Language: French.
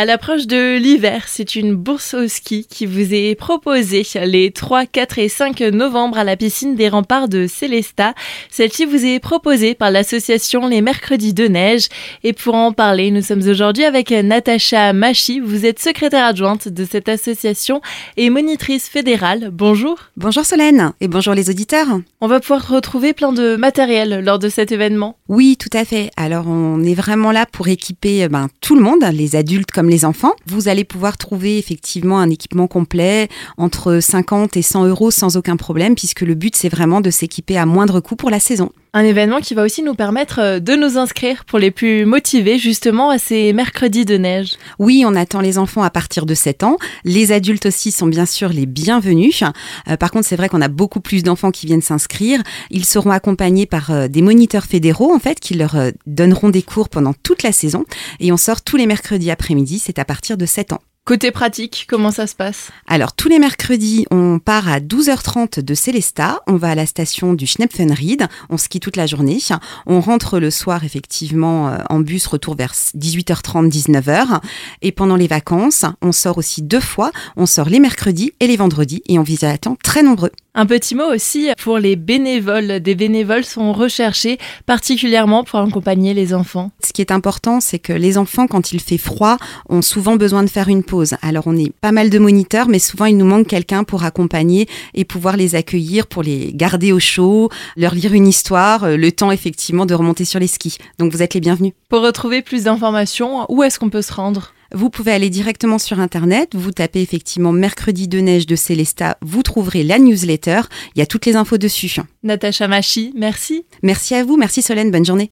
À l'approche de l'hiver, c'est une bourse au ski qui vous est proposée les 3, 4 et 5 novembre à la piscine des remparts de Célesta. Celle-ci vous est proposée par l'association Les Mercredis de Neige. Et pour en parler, nous sommes aujourd'hui avec Natacha Machi. Vous êtes secrétaire adjointe de cette association et monitrice fédérale. Bonjour. Bonjour Solène et bonjour les auditeurs. On va pouvoir retrouver plein de matériel lors de cet événement. Oui, tout à fait. Alors on est vraiment là pour équiper ben, tout le monde, les adultes comme les enfants. Vous allez pouvoir trouver effectivement un équipement complet entre 50 et 100 euros sans aucun problème, puisque le but c'est vraiment de s'équiper à moindre coût pour la saison. Un événement qui va aussi nous permettre euh, de nous inscrire pour les plus motivés justement à ces mercredis de neige. Oui, on attend les enfants à partir de 7 ans. Les adultes aussi sont bien sûr les bienvenus. Euh, par contre, c'est vrai qu'on a beaucoup plus d'enfants qui viennent s'inscrire. Ils seront accompagnés par euh, des moniteurs fédéraux en fait qui leur donneront des cours pendant toute la saison et on sort tous les mercredis après-midi, c'est à partir de 7 ans. Côté pratique, comment ça se passe? Alors, tous les mercredis, on part à 12h30 de Célesta, on va à la station du Schnepfenried, on skie toute la journée, on rentre le soir effectivement euh, en bus, retour vers 18h30, 19h, et pendant les vacances, on sort aussi deux fois, on sort les mercredis et les vendredis, et on vise à temps très nombreux. Un petit mot aussi pour les bénévoles. Des bénévoles sont recherchés particulièrement pour accompagner les enfants. Ce qui est important, c'est que les enfants, quand il fait froid, ont souvent besoin de faire une pause. Alors on est pas mal de moniteurs, mais souvent il nous manque quelqu'un pour accompagner et pouvoir les accueillir, pour les garder au chaud, leur lire une histoire, euh, le temps effectivement de remonter sur les skis. Donc vous êtes les bienvenus. Pour retrouver plus d'informations, où est-ce qu'on peut se rendre? Vous pouvez aller directement sur Internet, vous tapez effectivement Mercredi de neige de Célesta, vous trouverez la newsletter, il y a toutes les infos dessus. Natacha Machi, merci. Merci à vous, merci Solène, bonne journée.